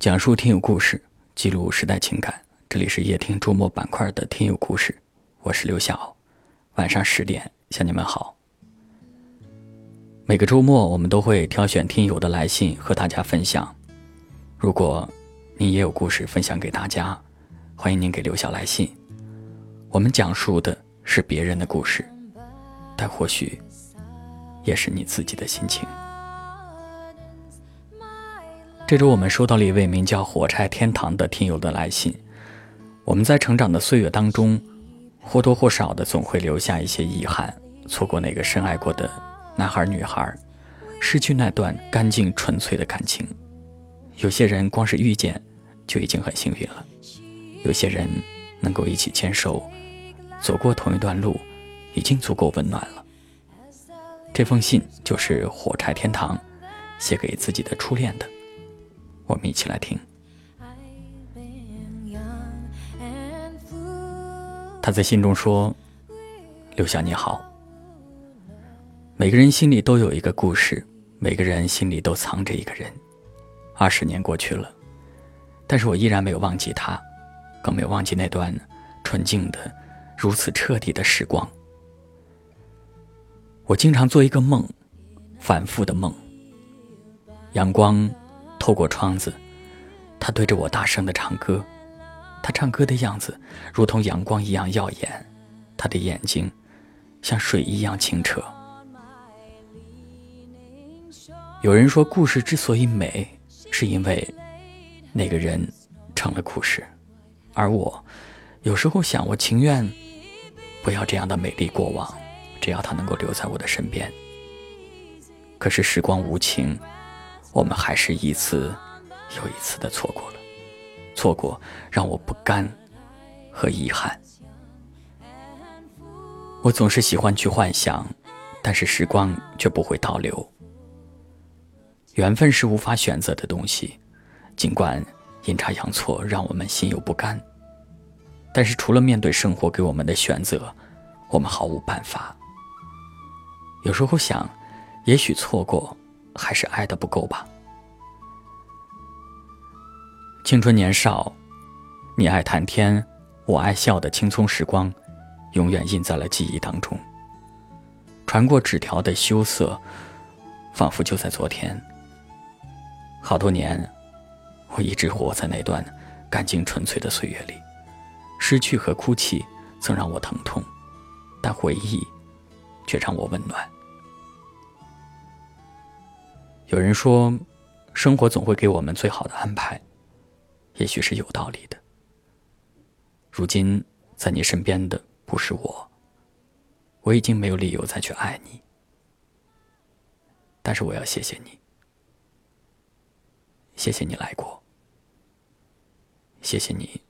讲述听友故事，记录时代情感。这里是夜听周末板块的听友故事，我是刘晓。晚上十点向你们好。每个周末我们都会挑选听友的来信和大家分享。如果你也有故事分享给大家，欢迎您给刘晓来信。我们讲述的是别人的故事，但或许也是你自己的心情。这周我们收到了一位名叫“火柴天堂”的听友的来信。我们在成长的岁月当中，或多或少的总会留下一些遗憾，错过那个深爱过的男孩女孩，失去那段干净纯粹的感情。有些人光是遇见就已经很幸运了，有些人能够一起牵手走过同一段路，已经足够温暖了。这封信就是火柴天堂写给自己的初恋的。我们一起来听。他在信中说：“刘晓你好，每个人心里都有一个故事，每个人心里都藏着一个人。二十年过去了，但是我依然没有忘记他，更没有忘记那段纯净的、如此彻底的时光。我经常做一个梦，反复的梦，阳光。”透过窗子，他对着我大声的唱歌。他唱歌的样子如同阳光一样耀眼，他的眼睛像水一样清澈。有人说，故事之所以美，是因为那个人成了故事。而我有时候想，我情愿不要这样的美丽过往，只要他能够留在我的身边。可是时光无情。我们还是一次又一次的错过了，错过让我不甘和遗憾。我总是喜欢去幻想，但是时光却不会倒流。缘分是无法选择的东西，尽管阴差阳错让我们心有不甘，但是除了面对生活给我们的选择，我们毫无办法。有时候想，也许错过。还是爱的不够吧。青春年少，你爱谈天，我爱笑的青葱时光，永远印在了记忆当中。传过纸条的羞涩，仿佛就在昨天。好多年，我一直活在那段干净纯粹的岁月里。失去和哭泣曾让我疼痛，但回忆却让我温暖。有人说，生活总会给我们最好的安排，也许是有道理的。如今在你身边的不是我，我已经没有理由再去爱你。但是我要谢谢你，谢谢你来过，谢谢你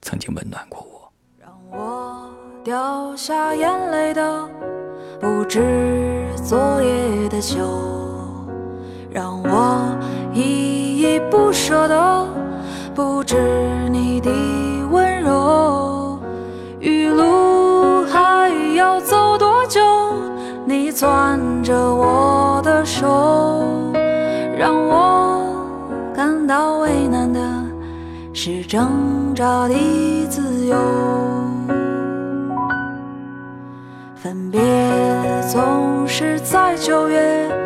曾经温暖过我。让我掉下眼泪的，不止昨夜的酒。让我依依不舍的，不止你的温柔。余路还要走多久？你攥着我的手。让我感到为难的，是挣扎的自由。分别总是在九月。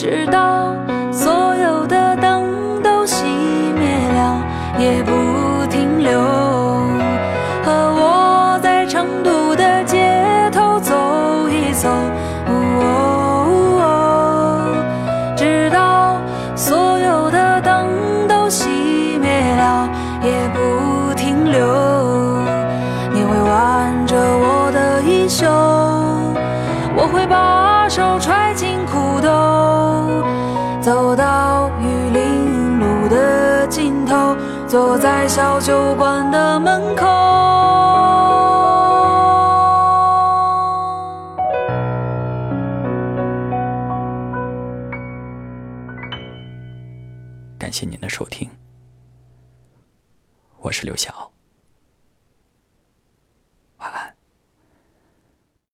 直到所有的灯都熄灭了也不尽头，坐在小酒馆的门口。感谢您的收听，我是刘晓。